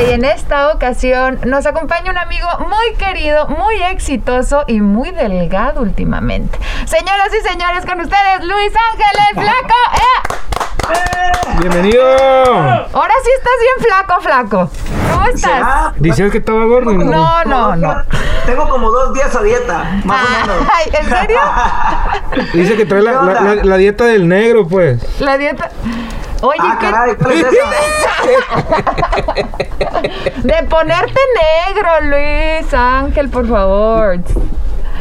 Y en esta ocasión nos acompaña un amigo muy querido, muy exitoso y muy delgado últimamente. Señoras y señores, con ustedes Luis Ángel el Flaco. ¡Eh! Bienvenido. Ahora sí estás bien flaco, flaco. ¿Cómo estás? ¿Será? Decías que estaba gordo. ¿no? No, no, no. Tengo como dos días a dieta, más o menos. Ay, ¿en serio? Dice que trae la, ¿Qué la- onda? la- la dieta del negro, pues. La dieta. Oye, Ah, ¿qué? caray, ¿cuál es esa? De ponerte negro, Luis Ángel, por favor.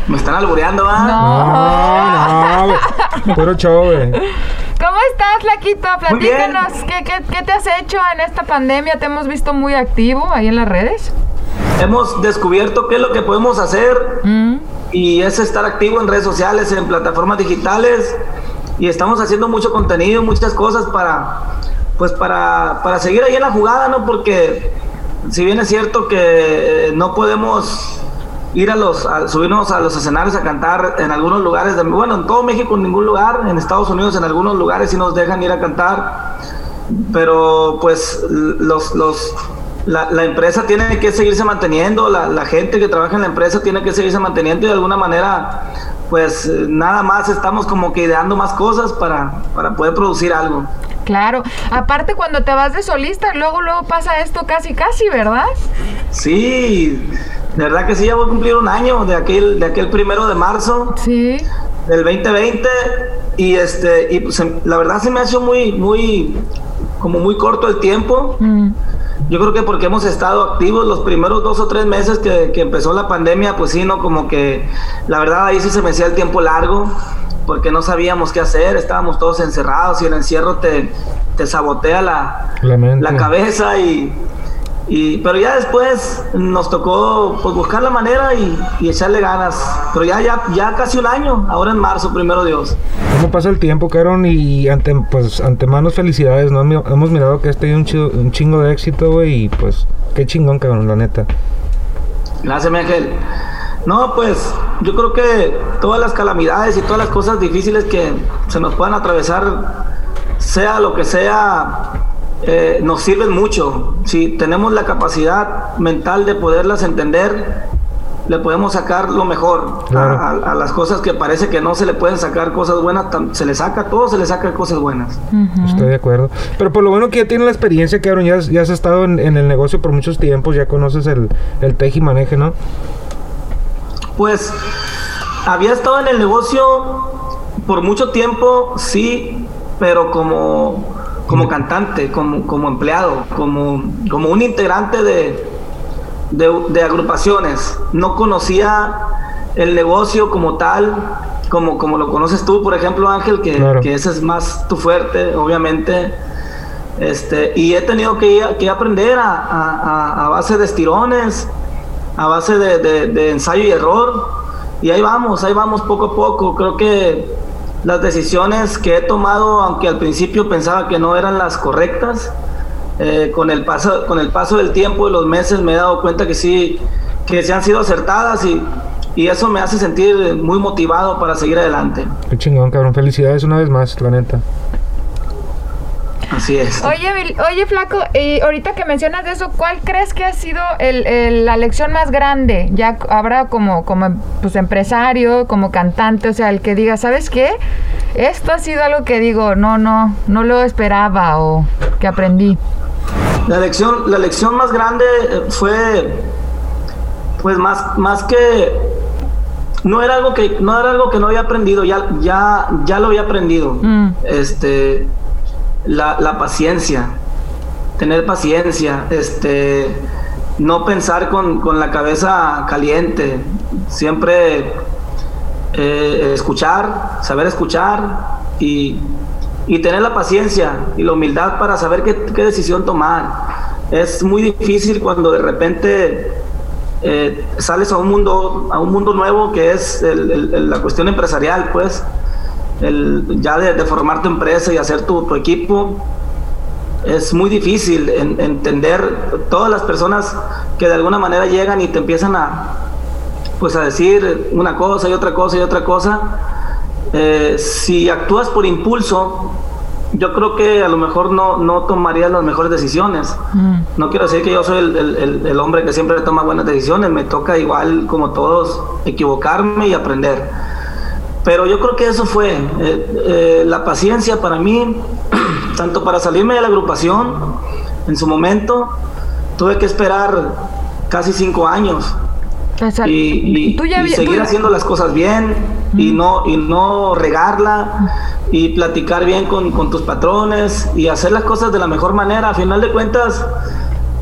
Me están albureando, ¿va? No. No, no. Puro show, güey. ¿Cómo estás, bien. Platícanos, ¿qué, qué, qué te has hecho en esta pandemia? Te hemos visto muy activo ahí en las redes. Hemos descubierto qué es lo que podemos hacer Mm. y es estar activo en redes sociales, en plataformas digitales y estamos haciendo mucho contenido, muchas cosas para, pues para, para seguir ahí en la jugada, ¿no? Porque si bien es cierto que eh, no podemos ir a los, subirnos a los escenarios a cantar en algunos lugares, bueno, en todo México en ningún lugar, en Estados Unidos en algunos lugares sí nos dejan ir a cantar, pero pues los, los, la, empresa tiene que seguirse manteniendo, la gente que trabaja en la empresa tiene que seguirse manteniendo y de alguna manera, pues eh, nada más estamos como que ideando más cosas para, para poder producir algo. Claro. Aparte, cuando te vas de solista, luego, luego pasa esto casi, casi, ¿verdad? Sí, de verdad que sí, ya voy a cumplir un año de aquel, de aquel primero de marzo Sí. del 2020 y este y pues, se- la verdad se me ha hecho muy muy como muy corto el tiempo Mm. Yo creo que porque hemos estado activos los primeros dos o tres meses que, que empezó la pandemia pues sí no como que la verdad ahí sí se me hacía el tiempo largo porque no sabíamos qué hacer estábamos todos encerrados y el encierro te, te sabotea la, la cabeza y, y pero ya después nos tocó pues buscar la manera y, y echarle ganas pero ya ya ya casi un año ahora en marzo primero Dios ¿Cómo pasa el tiempo, Caron? Y ante, pues, antemanos felicidades, ¿no? Hemos mirado que has tenido un, chido- un chingo de éxito, güey. Y pues, qué chingón, cabrón, la neta. gracias mi ángel no pues yo creo que todas las calamidades y todas las cosas difíciles que se nos puedan atravesar sea lo que sea eh, nos sirven mucho si tenemos la capacidad mental de poderlas entender le podemos sacar lo mejor a- Claro. a, a las cosas que parece que no se le pueden sacar cosas buenas, tam- se le saca todo, se le saca cosas buenas. Estoy de acuerdo. Pero por lo bueno que ya tienes la experiencia, cabrón. Ya, has- ya has estado en, en el negocio por muchos tiempos. Ya conoces el, el teje y maneje, ¿no? Pues había estado en el negocio por mucho tiempo, sí, pero como, como cantante, como, como empleado, como, como un integrante de, de, de agrupaciones. No conocía el negocio como tal, como, como lo conoces tú, por ejemplo, Ángel, que, Claro. que ese es más tu fuerte, obviamente. Este, y he tenido que, que aprender a, a- a- a base de estirones, a base de, de- de ensayo y error. Y ahí vamos, ahí vamos poco a poco. Creo que las decisiones que he tomado, aunque al principio pensaba que no eran las correctas, eh, con, el paso, con el paso del tiempo y los meses me he dado cuenta que sí, que sí han sido acertadas y, y eso me hace sentir muy motivado para seguir adelante. Qué chingón, cabrón. Felicidades una vez más, la neta. Así es. Oye, oye, Flaco, y ahorita que mencionas de eso, ¿cuál crees que ha sido el- el- la lección más grande? Ya habrá como, como pues, empresario, como cantante, o sea, el que diga, ¿sabes qué? Esto ha sido algo que digo, no, no, no lo esperaba o que aprendí. La lección, la lección más grande eh, fue, pues más, más que no era algo que no era algo que no había aprendido, ya, ya, ya lo había aprendido. Mm. Este, la, la paciencia, tener paciencia, este, no pensar con, con la cabeza caliente, siempre eh, escuchar, saber escuchar y, y tener la paciencia y la humildad para saber qué, qué decisión tomar. Es muy difícil cuando de repente eh, sales a un mundo a un mundo nuevo que es el- la cuestión empresarial, pues. El ya de, formar tu empresa y hacer tu, tu equipo, es muy difícil entender todas las personas que de alguna manera llegan y te empiezan a pues a decir una cosa y otra cosa y otra cosa eh, si actúas por impulso yo creo que a lo mejor no, no tomarías las mejores decisiones. Mm. No quiero decir que yo soy el, el, hombre que siempre toma buenas decisiones, me toca igual como todos equivocarme y aprender. Pero yo creo que eso fue eh, eh, la paciencia para mí, tanto para salirme de la agrupación en su momento, tuve que esperar casi cinco años. Y, seguir haciendo las cosas bien y no, y no regarla y platicar bien con, con, tus patrones y hacer las cosas de la mejor manera. A final de cuentas,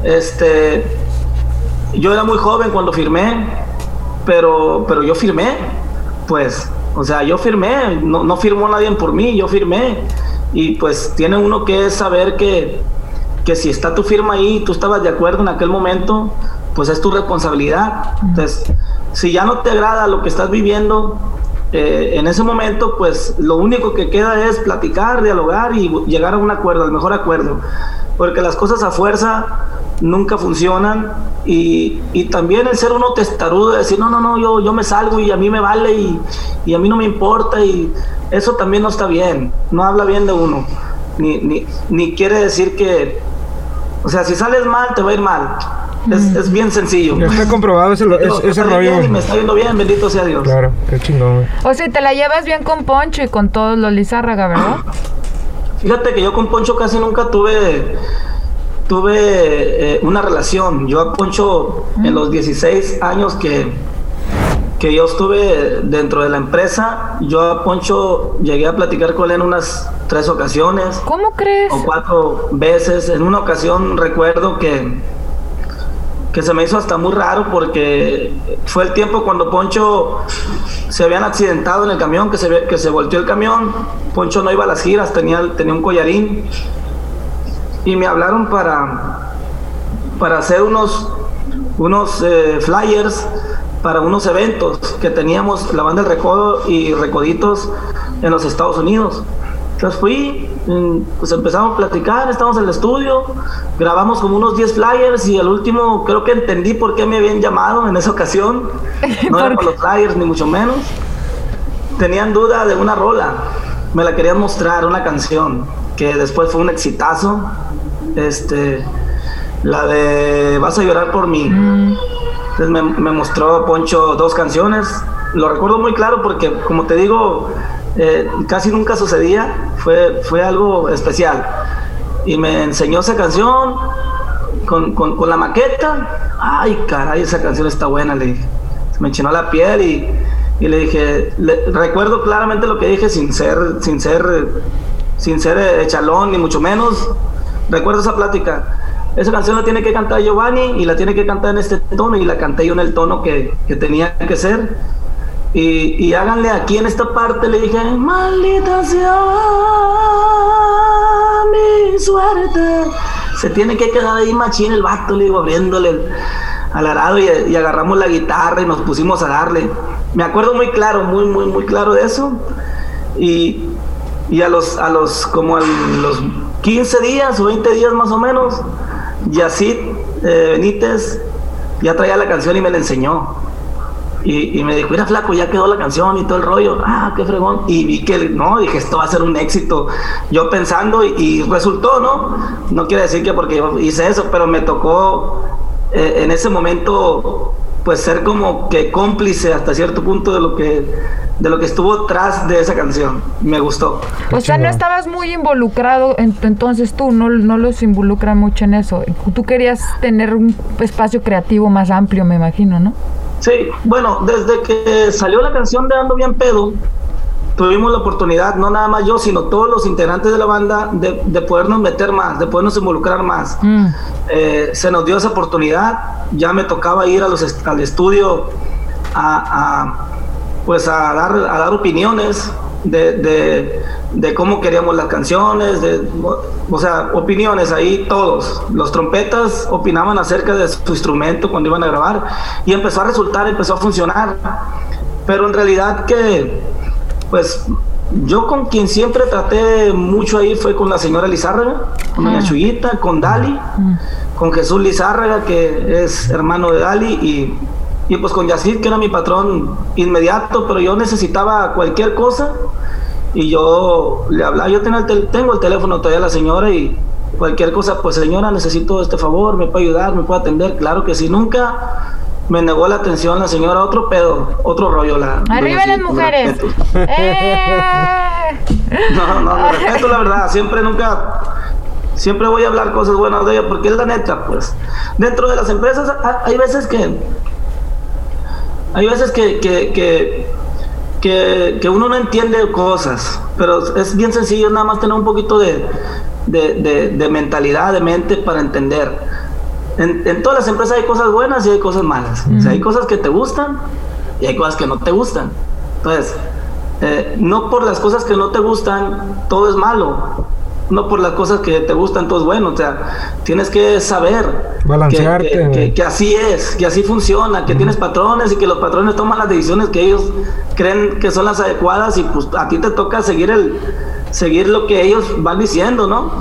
este, yo era muy joven cuando firmé, pero, pero yo firmé, pues o sea, yo firmé, no, no firmó nadie por mí, yo firmé. Y pues tiene uno que saber que, que si está tu firma ahí, tú estabas de acuerdo en aquel momento, pues es tu responsabilidad. Entonces, si ya no te agrada lo que estás viviendo, eh, en ese momento, pues lo único que queda es platicar, dialogar y llegar a un acuerdo, al mejor acuerdo. Porque las cosas a fuerza nunca funcionan y, y, también el ser uno testarudo de decir no no no yo yo me salgo y a mí me vale y, y, a mí no me importa y eso también no está bien no habla bien de uno ni, ni, ni quiere decir que o sea si sales mal te va a ir mal es, es bien sencillo. Está comprobado ese, ese rollo. Y me está yendo bien, bendito sea Dios. Claro, qué chingón. O sea, te la llevas bien con Poncho y con todos los Lizárraga, ¿verdad? Fíjate que yo con Poncho casi nunca tuve tuve eh, una relación. Yo a Poncho, en los 16 años que, que yo estuve dentro de la empresa, yo a Poncho llegué a platicar con él en unas tres ocasiones. ¿Cómo crees? O cuatro veces. En una ocasión recuerdo que, que se me hizo hasta muy raro porque fue el tiempo cuando Poncho se habían accidentado en el camión, que se, que se volteó el camión. Poncho no iba a las giras, tenía, tenía un collarín y me hablaron para, para hacer unos, unos eh, flyers para unos eventos que teníamos la banda del Recodo y Recoditos en los Estados Unidos. Entonces fui, pues empezamos a platicar, estamos en el estudio, grabamos como unos 10 flyers y al último creo que entendí por qué me habían llamado en esa ocasión. No era por los flyers ni mucho menos. Tenían duda de una rola, me la querían mostrar, una canción que después fue un exitazo este, la de Vas a llorar por mí. Mm. Entonces me, me, mostró Poncho dos canciones. Lo recuerdo muy claro porque, como te digo, eh, casi nunca sucedía. Fue, fue algo especial. Y me enseñó esa canción con, con, la maqueta. Ay, caray, esa canción está buena, le dije. Se me enchinó la piel y, y le dije, recuerdo claramente lo que dije sin ser, sin ser, sin ser echalón ni mucho menos. Recuerdo esa plática. Esa canción la tiene que cantar Giovanni y la tiene que cantar en este tono y la canté yo en el tono que, que tenía que ser. Y, háganle aquí en esta parte, le dije, maldita sea mi suerte. Se tiene que quedar ahí machín el vato, le digo, abriéndole al arado y, agarramos la guitarra y nos pusimos a darle. Me acuerdo muy claro, muy, muy, muy claro de eso. Y, y a los, a los, como a los 15 días o 20 días más o menos, Yacid eh, Benítez ya traía la canción y me la enseñó. Y, me dijo, mira flaco, ya quedó la canción y todo el rollo. Ah, qué fregón. Y vi que, no, dije, esto va a ser un éxito. Yo pensando y, resultó, ¿no? No quiere decir que porque hice eso, pero me tocó eh, en ese momento pues ser como que cómplice hasta cierto punto de lo que de lo que estuvo tras de esa canción. Me gustó. O sea, no estabas muy involucrado, entonces tú no, no los involucra mucho en eso. Tú querías tener un espacio creativo más amplio, me imagino, ¿no? Sí, bueno, desde que salió la canción de Ando Bien Pedo, tuvimos la oportunidad, no nada más yo, sino todos los integrantes de la banda, de, de podernos meter más, de podernos involucrar más. Mm. Eh, se nos dio esa oportunidad, ya me tocaba ir a los al estudio a, pues a dar, a dar opiniones de, de, cómo queríamos las canciones, de, o sea, opiniones ahí todos. Los trompetas opinaban acerca de su instrumento cuando iban a grabar y empezó a resultar, empezó a funcionar. Pero en realidad que pues yo con quien siempre traté mucho ahí fue con la señora Lizárraga, con doña Ah. Chuyita, con Dali, con Jesús Lizárraga, que es hermano de Dali, y, y pues con Yacid, que era mi patrón inmediato, pero yo necesitaba cualquier cosa y yo le hablaba, yo tengo el, tel- tengo el teléfono todavía de la señora y cualquier cosa, pues señora, necesito este favor, me puede ayudar, me puede atender, claro que sí, nunca me negó la atención la señora, otro pedo, otro rollo la... Arriba las mujeres. No, no, me respeto la verdad, siempre nunca, siempre voy a hablar cosas buenas de ella, porque es la neta, pues. Dentro de las empresas ha- hay veces que, hay veces que, que, que, que, que uno no entiende cosas, pero es bien sencillo nada más tener un poquito de, de, de- de mentalidad, de mente para entender. En, en todas las empresas hay cosas buenas y hay cosas malas. O sea, hay cosas que te gustan y hay cosas que no te gustan. Entonces, eh, no por las cosas que no te gustan todo es malo. No por las cosas que te gustan todo es bueno. O sea, tienes que saber que- Balancearte, que- que, que así es, que así funciona, que tienes patrones y que los patrones toman las decisiones que ellos creen que son las adecuadas y pues a ti te toca seguir el seguir lo que ellos van diciendo, ¿no?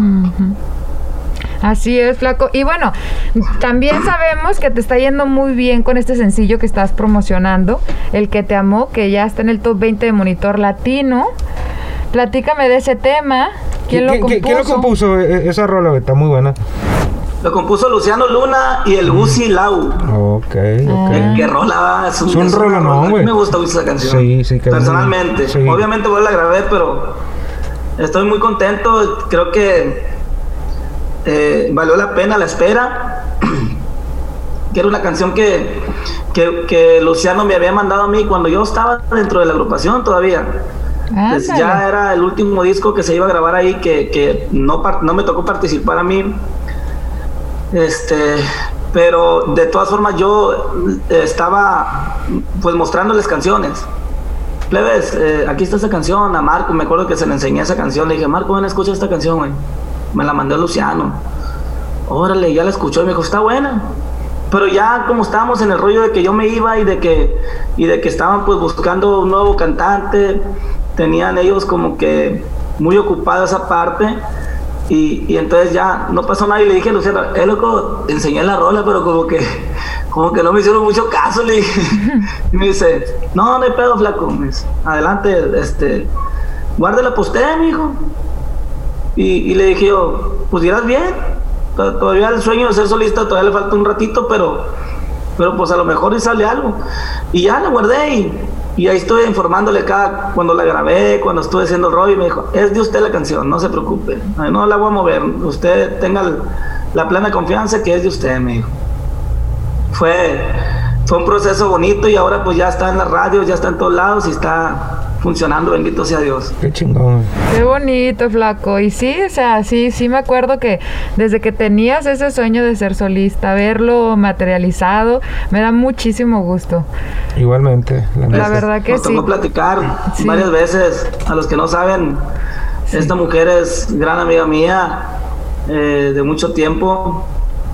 Así es, flaco. Y bueno, también sabemos que te está yendo muy bien con este sencillo que estás promocionando, El que te amó, que ya está en el top 20 de Monitor Latino. Platícame de ese tema. ¿Quién, lo ¿Quién- compuso? quién lo compuso? E- Esa rola está muy buena. Lo compuso Luciano Luna y el Gusi Lau. Ok, Ah. ok. ¿Qué, qué rola va? Es un es rolonón, rola. güey. Me gusta mucho esa canción. Sí, sí, que- Personalmente. sí. Obviamente vos la grabé, pero estoy muy contento. Creo que eh, valió la pena la espera. que era una canción que, que, que Luciano me había mandado a mí cuando yo estaba dentro de la agrupación todavía. Pues ya era el último disco que se iba a grabar ahí, que, que no, no me tocó participar a mí. Este, pero de todas formas yo eh, estaba pues mostrándoles canciones. Plebes, eh, aquí está esta canción, a Marco, me acuerdo que se le enseñé esa canción, le dije, Marco, ven, escucha esta canción, güey. Me la mandó Luciano. Órale, ya la escuchó y me dijo, está buena. Pero ya como estábamos en el rollo de que yo me iba y de que, y de que estaban pues buscando un nuevo cantante, tenían ellos como que muy ocupada esa parte. Y, y entonces ya no pasó nada y le dije a Luciano, eh loco, te enseñé la rola, pero como que, como que no me hicieron mucho caso, le dije. Y me dice, no, no hay pedo, flaco. Me dice, adelante, este, guárdela para usted, mijo. Y, y le dije yo, pues irás bien. To- Todavía el sueño de ser solista todavía le falta un ratito, pero, pero pues a lo mejor y sale algo. Y ya la guardé y, y ahí estoy informándole cada, cuando la grabé, cuando estuve haciendo el rollo, y me dijo, es de usted la canción, no se preocupe, no la voy a mover, usted tenga la plena confianza que es de usted, me dijo. Fue, fue un proceso bonito y ahora pues ya está en la radio, ya está en todos lados y está funcionando, bendito sea Dios. Qué chingón. Qué bonito, flaco. Y sí, o sea, sí, sí me acuerdo que desde que tenías ese sueño de ser solista, verlo materializado, me da muchísimo gusto. Igualmente. La La verdad que Nos sí. tocó platicar Sí. varias veces. A los que no saben, esta mujer es gran amiga mía eh, de mucho tiempo,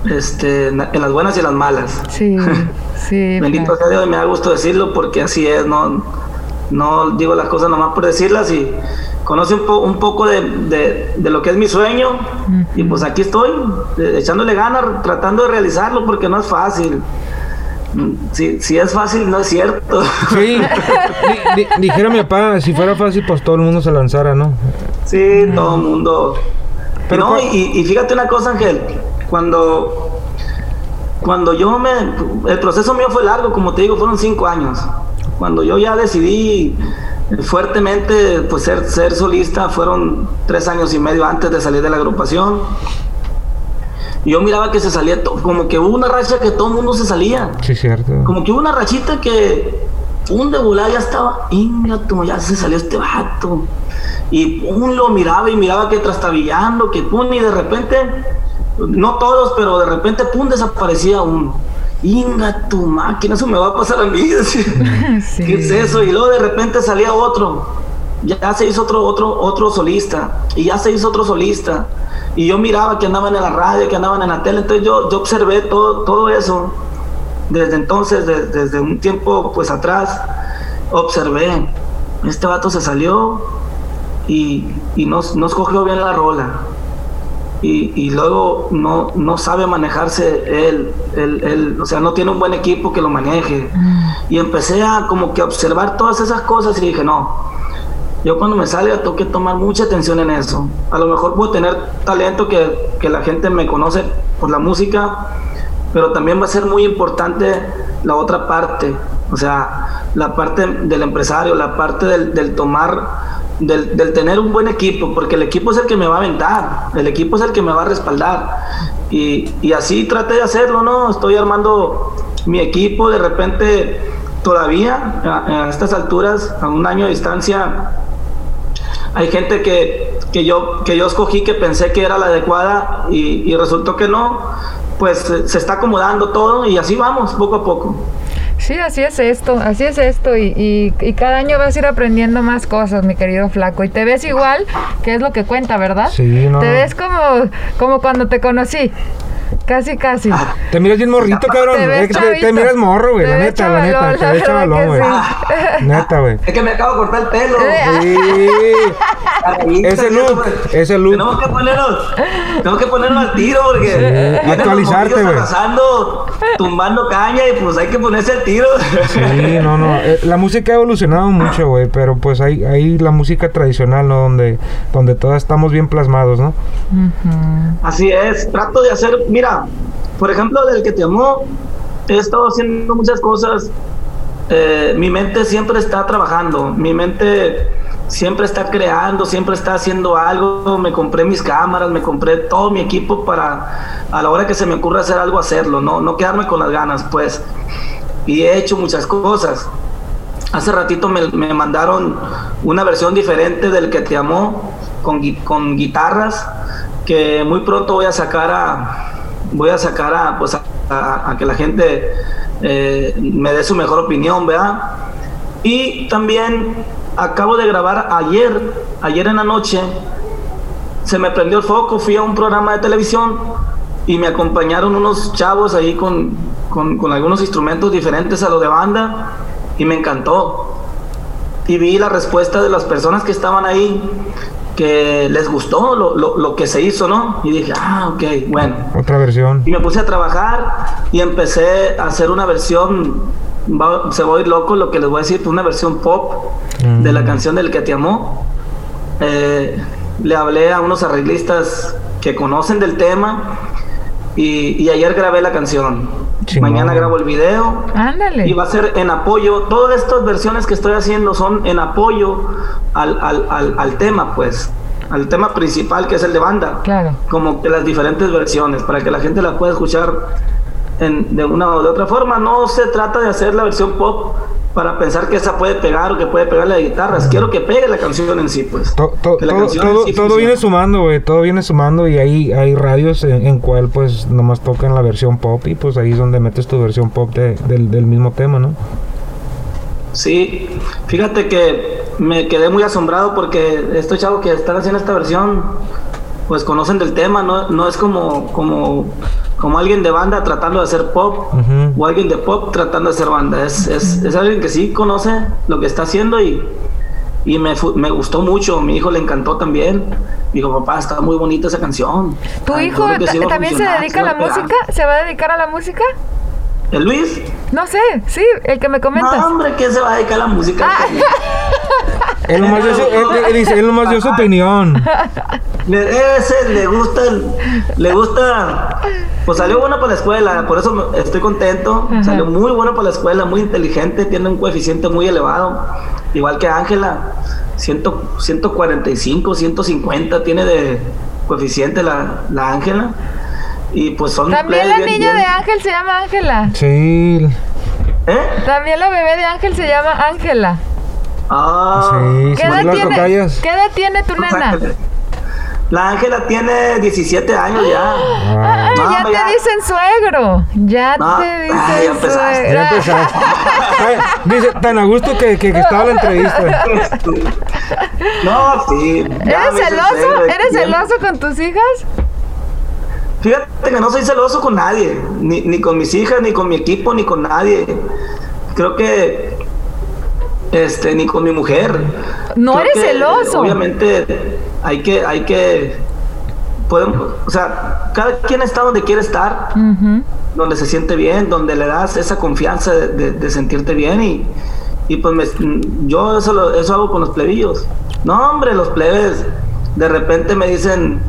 este, en las buenas y en las malas. Sí, sí. Bendito sea Dios, me da gusto decirlo porque así es, no, no digo las cosas nomás por decirlas y conoce un, po- un poco de, de- de lo que es mi sueño y pues aquí estoy, echándole ganas, tratando de realizarlo porque no es fácil. Si, si es fácil, no es cierto. Sí. Di- di- dijera mi papá, si fuera fácil, pues todo el mundo se lanzara, ¿no? Sí, todo el mundo. Pero no, y, y fíjate una cosa, Ángel, cuando, cuando yo me... El proceso mío fue largo, como te digo, fueron cinco años. Cuando yo ya decidí fuertemente pues ser, ser solista, fueron tres años y medio antes de salir de la agrupación. Yo miraba que se salía, to- como que hubo una racha que todo el mundo se salía. Sí, cierto. Como que hubo una rachita que un de volada ya estaba, inga, ya se salió este vato. Y pum, lo miraba y miraba que trastabillando, que pum, y de repente, no todos, pero de repente, pum, desaparecía uno. Inga, tu máquina, eso me va a pasar a mí. Sí. ¿Qué es eso? Y luego de repente salía otro. Ya se hizo otro, otro, otro solista. Y ya se hizo otro solista. Y yo miraba que andaban en la radio, que andaban en la tele. Entonces yo, yo observé todo, todo eso. Desde entonces, de- desde un tiempo pues atrás, observé. Este vato se salió. y, y no, no escogió bien la rola. Y, luego no, no sabe manejarse él, él, él, o sea, no tiene un buen equipo que lo maneje. Y empecé a como que observar todas esas cosas y dije, no, yo cuando me salga tengo que tomar mucha atención en eso. A lo mejor puedo tener talento que, que la gente me conoce por la música, pero también va a ser muy importante la otra parte, o sea, la parte del empresario, la parte del tomar del, del, tener un buen equipo, porque el equipo es el que me va a aventar, el equipo es el que me va a respaldar. Y, y así traté de hacerlo, ¿no? Estoy armando mi equipo, de repente todavía a, estas alturas, a un año de distancia, hay gente que, que, yo, que yo escogí que pensé que era la adecuada y, y resultó que no, pues se está acomodando todo y así vamos, poco a poco. Sí, así es esto, así es esto y, y, y, cada año vas a ir aprendiendo más cosas, mi querido flaco, y te ves igual, que es lo que cuenta, ¿verdad? Sí, no. Te ves como, como cuando te conocí. Casi, casi. Ah, te miras bien morrito, cabrón. Te, ves te, te miras morro, güey. La neta, la neta. Te ves chavalón, güey. Sí. Neta, güey. Es que me acabo de cortar el pelo. Sí. ese look, ese look. Tenemos que ponernos, tenemos que ponernos al tiro porque sí. actualizarte, güey. Pasando, tumbando caña y pues hay que ponerse al tiro. Sí, no, no. Eh, la música ha evolucionado mucho, güey, pero pues hay, hay la música tradicional, ¿no? Donde, donde todas estamos bien plasmados, ¿no? Uh -huh. Así es. Trato de hacer, mira, por ejemplo, del que te amó, he estado haciendo muchas cosas. Eh, mi mente siempre está trabajando, mi mente siempre está creando, siempre está haciendo algo. Me compré mis cámaras, me compré todo mi equipo para a la hora que se me ocurra hacer algo, hacerlo, no, no quedarme con las ganas, pues. Y he hecho muchas cosas. Hace ratito me, me mandaron una versión diferente del que te amó con, con guitarras que muy pronto voy a sacar a voy a sacar a pues a, que la gente eh, me dé su mejor opinión, ¿verdad? Y también acabo de grabar ayer, ayer en la noche, se me prendió el foco, fui a un programa de televisión y me acompañaron unos chavos ahí con, con, con algunos instrumentos diferentes a lo de banda y me encantó. Y vi la respuesta de las personas que estaban ahí que les gustó lo, lo, lo, que se hizo, ¿no? Y dije, ah, ok, bueno. Otra versión. Y me puse a trabajar y empecé a hacer una versión, va, se va a ir loco lo que les voy a decir, una versión pop mm. de la canción del que te amó. Eh, le hablé a unos arreglistas que conocen del tema y, y ayer grabé la canción. Chingón. Mañana grabo el video. Ándale. Y va a ser en apoyo. Todas estas versiones que estoy haciendo son en apoyo al, al, al, al, tema, pues. Al tema principal que es el de banda. Claro. Como que las diferentes versiones, para que la gente la pueda escuchar en, de una o de otra forma. No se trata de hacer la versión pop para pensar que esa puede pegar o que puede pegarle a guitarras. Quiero que pegue la canción en sí, pues. To, to, todo, todo, sí todo viene sumando, güey. Todo viene sumando y ahí hay radios en, en, cual pues nomás tocan la versión pop y pues ahí es donde metes tu versión pop de, del, del mismo tema, ¿no? Sí, fíjate que me quedé muy asombrado porque estos chavos que están haciendo esta versión pues conocen del tema, no, no es como, como, como alguien de banda tratando de hacer pop uh -huh. o alguien de pop tratando de hacer banda. Es, es, es, alguien que sí conoce lo que está haciendo y, y me, me, gustó mucho. Mi hijo le encantó también. Dijo, papá, está muy bonita esa canción. ¿Tu Ay, hijo también se dedica a la música? ¿Se va a dedicar a la música? ¿El Luis? No sé, sí, el que me comentas. No, hombre, ¿quién se va a dedicar a la música? Ah. Él, nomás dio su, él, él, dice, él nomás dio su opinión. Le, ese le gusta, le gusta, pues salió bueno para la escuela, por eso estoy contento. -huh. Salió muy bueno para la escuela, muy inteligente, tiene un coeficiente muy elevado, igual que Ángela, 145, 150 tiene de coeficiente la Ángela. Y pues son También la niña bien. de Ángel se llama Ángela. Sí. ¿Eh? También la bebé de Ángel se llama Ángela. Ah. Sí, ¿Qué, edad tiene, ¿Qué edad tiene tu nena? La Ángela tiene 17 años ya. Ah, no, ya te ya. dicen suegro. Ya no, te dicen ay, ya suegro. Ya empezaste. Dice, tan a gusto que, que, que, estaba la entrevista. No, sí. ¿Eres celoso? ¿Eres celoso con tus hijas? Fíjate que no soy celoso con nadie, ni, ni, con mis hijas, ni con mi equipo, ni con nadie. Creo que este, ni con mi mujer. No Creo eres celoso. Obviamente hay que, hay que, podemos, o sea, cada quien está donde quiere estar, donde se siente bien, donde le das esa confianza de, de- de sentirte bien y, y pues me- yo eso, lo- eso hago con los plebillos. No, hombre, los plebes de repente me dicen,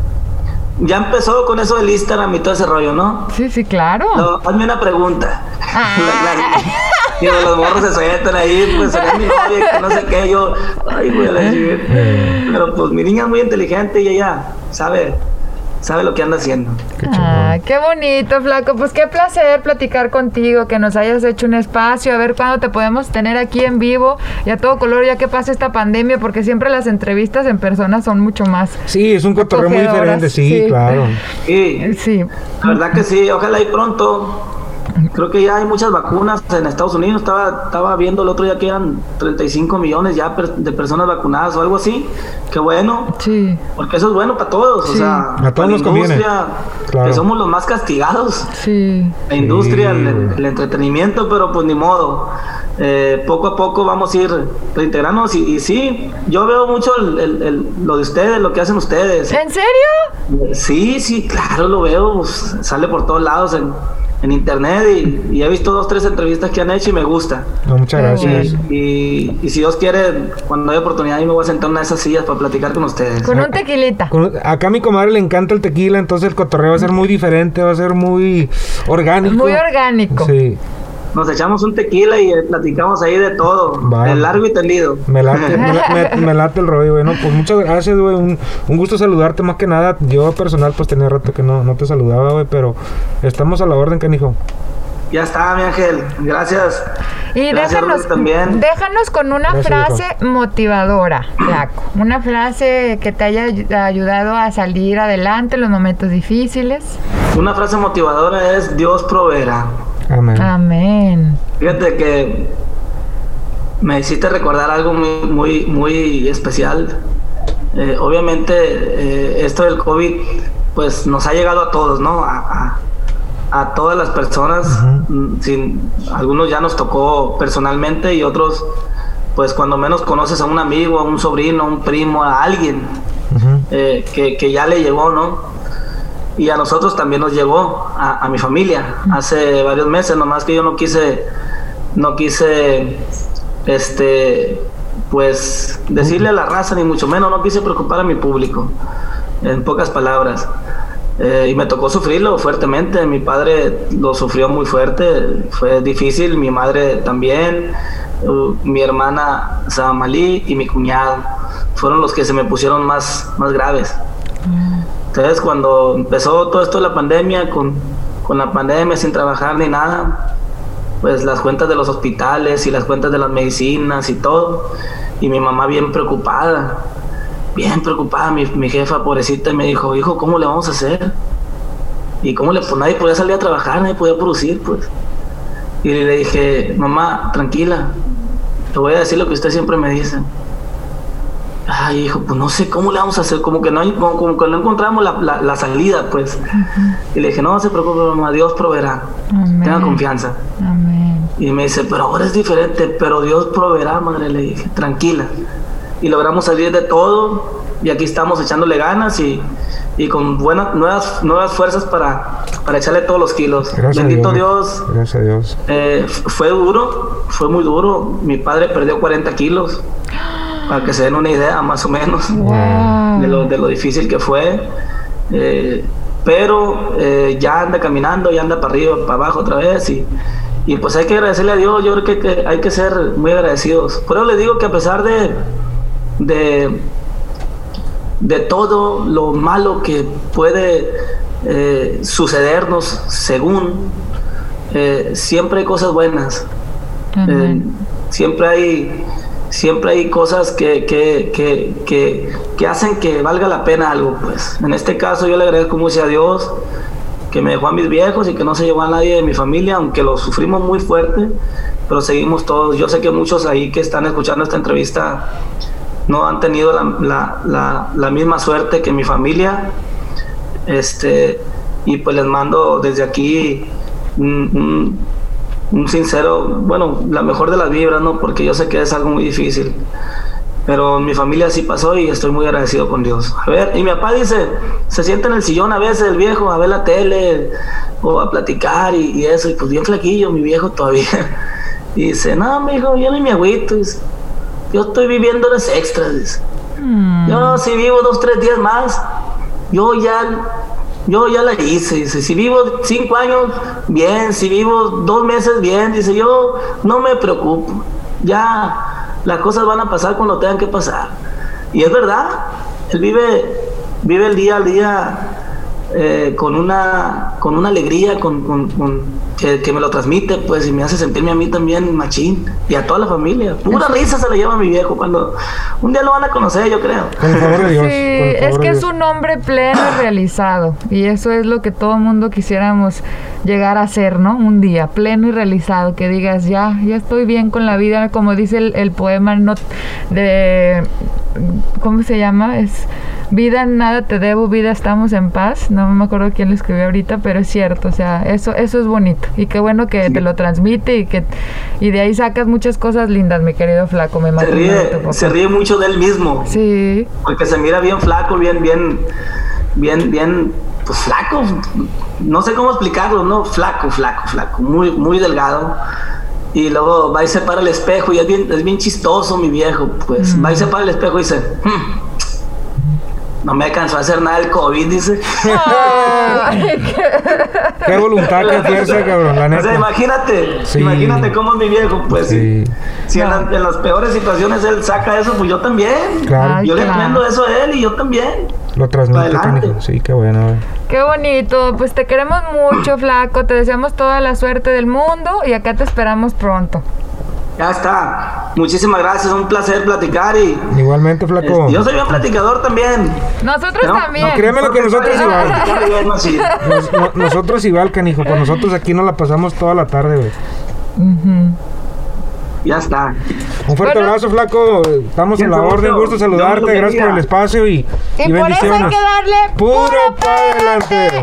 ya empezó con eso del Instagram y todo ese rollo, ¿no? Sí, sí, claro. No, hazme una pregunta. Ah. Y los morros se sueltan ahí, pues será mi novia, que no sé qué, yo, ay, güey, la. Pero pues mi niña es muy inteligente y ella sabe, sabe lo que anda haciendo. Qué. Ah, qué bonito, Flaco. Pues qué placer platicar contigo, que nos hayas hecho un espacio, a ver cuándo te podemos tener aquí en vivo y a todo color, ya que pasa esta pandemia, porque siempre las entrevistas en persona son mucho más. Sí, es un cotorreo muy diferente, sí, sí. claro. Y Sí. la verdad que sí, ojalá y pronto. Creo que ya hay muchas vacunas en Estados Unidos. Estaba, estaba viendo el otro día que eran 35 millones ya per- de personas vacunadas o algo así. Qué bueno. Sí, Porque eso es bueno para todos. O Sí. sea, A todos la nos conviene. industria, Claro. que somos los más castigados. sí. La industria, Sí, el, entretenimiento, pero pues ni modo. Eh, poco a poco vamos a ir reintegrándonos. Y, y sí, yo veo mucho el- el- el- lo de ustedes, lo que hacen ustedes. ¿En serio? Sí, sí, claro, lo veo. pues, sale por todos lados en, en internet y, y he visto dos, tres entrevistas que han hecho y me gusta. No, muchas gracias. Y, y si Dios quiere, cuando haya oportunidad, yo me voy a sentar en una de esas sillas para platicar con ustedes. Con un tequilita. Acá a mi comadre le encanta el tequila, entonces el cotorreo va a ser muy diferente, va a ser muy orgánico. Muy orgánico. Sí, Nos echamos un tequila y platicamos ahí de todo, Va. de largo y tendido. me late, me, la- me- me late el rollo, güey. No, pues muchas gracias, güey. Un, un gusto saludarte más que nada. Yo personal, pues tenía rato que no, no te saludaba, güey, pero estamos a la orden, canijo. Ya está, mi ángel. Gracias. Y Gracias, déjanos, también. déjanos con una Gracias, frase motivadora, Flaco. Una frase que te haya ay- ayudado a salir adelante en los momentos difíciles. Una frase motivadora es Dios proveerá. Amén. Amén. Fíjate que me hiciste recordar algo muy, muy, muy especial. Eh, obviamente, eh, esto del COVID, pues nos ha llegado a todos, ¿no? A, a- a todas las personas. Sin, algunos ya nos tocó personalmente y otros, pues cuando menos conoces a un amigo, a un sobrino, a un primo, a alguien eh, que, que ya le llegó, ¿no? Y a nosotros también nos llegó, a, mi familia, hace varios meses, nomás que yo no quise, no quise, este, pues, decirle a la raza, ni mucho menos, no quise preocupar a mi público, en pocas palabras. Eh, y me tocó sufrirlo fuertemente, mi padre lo sufrió muy fuerte, fue difícil, mi madre también, mi hermana Samalí y mi cuñado fueron los que se me pusieron más, más graves. Entonces, cuando empezó todo esto de la pandemia, con, con la pandemia sin trabajar ni nada, pues las cuentas de los hospitales y las cuentas de las medicinas y todo, y mi mamá bien preocupada, bien preocupada, mi, mi jefa pobrecita me dijo, hijo, ¿cómo le vamos a hacer? Y cómo le, pues nadie podía salir a trabajar, nadie podía producir, pues. Y le dije, mamá, tranquila, te voy a decir lo que usted siempre me dice. Ay, hijo, pues no sé cómo le vamos a hacer, como que no, hay- como, como que no encontramos la, la- la salida, pues. Y le dije, no se preocupe, mamá, Dios proveerá. Amén. Tenga confianza. Amén. Y me dice, pero ahora es diferente, pero Dios proveerá, madre, le dije, tranquila. Y logramos salir de todo y aquí estamos echándole ganas y, y con buenas, nuevas, nuevas fuerzas para, para echarle todos los kilos. Gracias Bendito a Dios. Dios, Gracias a Dios. eh, fue duro, fue muy duro. Mi padre perdió 40 kilos, para que se den una idea más o menos Wow. de, lo, de lo difícil que fue. Eh, pero eh, ya anda caminando, ya anda para arriba, para abajo otra vez. Y, y pues hay que agradecerle a Dios. Yo creo que, que hay que ser muy agradecidos. Por eso les digo que a pesar de, de, de todo lo malo que puede eh, sucedernos según, siempre hay cosas buenas. Siempre hay siempre hay cosas que, que, que, que, hacen que valga la pena algo pues. En este caso yo le agradezco mucho a Dios que me dejó a mis viejos y que no se llevó a nadie de mi familia aunque lo sufrimos muy fuerte pero seguimos todos. Yo sé que muchos ahí que están escuchando esta entrevista no han tenido la, la, la, misma suerte que mi familia. Este y pues les mando desde aquí un- un sincero, bueno, la mejor de las vibras, ¿no? Porque yo sé que es algo muy difícil. Pero mi familia sí pasó y estoy muy agradecido con Dios. A ver, y mi papá dice, se sienta en el sillón a veces el viejo a ver la tele o a platicar y, eso, y pues bien flaquillo, mi viejo todavía. Y dice, no, mi hijo, yo ni me agüito. yo estoy viviendo horas extras. Dice. Mm. Yo si vivo dos, tres días más, yo ya, yo ya la hice. Dice, si vivo cinco años, bien. Si vivo dos meses, bien. Dice, yo no me preocupo. Ya las cosas van a pasar cuando tengan que pasar. Y es verdad, él vive, vive el día al día eh, con, una, con una alegría, con, que, me lo transmite, pues, y me hace sentirme a mí también machín, y a toda la familia. Pura risa se le lleva a mi viejo cuando un día lo van a conocer, yo creo. sí, es que es un hombre pleno y realizado, y eso es lo que todo mundo quisiéramos llegar a ser, ¿no? Un día, pleno y realizado, que digas, ya, ya estoy bien con la vida, como dice el, el poema no, de, ¿cómo se llama? Es vida nada te debo, vida estamos en paz. No me acuerdo quién lo escribió ahorita, pero es cierto, o sea, eso, eso es bonito. Y qué bueno que te lo transmite y que y de ahí sacas muchas cosas lindas, mi querido flaco. Me se ríe, se ríe mucho de él mismo. Sí. Porque se mira bien flaco, bien, bien, bien, bien, pues flaco. No sé cómo explicarlo, ¿no? Flaco, flaco, flaco. Muy, muy delgado. Y luego va y se para el espejo y es bien, es bien chistoso mi viejo. Pues va y se para el espejo y dice, hmm, no me alcanzó a hacer nada el COVID, dice. qué... voluntad, qué fuerza, cabrón, la neta. O sea, imagínate, imagínate cómo es mi viejo, pues sí. Si en, las peores situaciones él saca eso, pues yo también. Claro. yo le entiendo eso a él y yo también. Lo transmite, sí, qué bueno. Qué bonito, pues te queremos mucho, flaco, te deseamos toda la suerte del mundo y acá te esperamos pronto. Ya está. Muchísimas gracias, un placer platicar y... Igualmente, flaco. Este, yo soy un platicador también. Nosotros también. No, créeme lo que nosotros igual. nosotros igual, canijo. Pues nosotros aquí nos la pasamos toda la tarde, güey. Ya está. Un fuerte abrazo, flaco. Estamos en la orden. Gusto saludarte. Gracias por el espacio y, y, y por bendiciones. Eso hay que darle puro para adelante.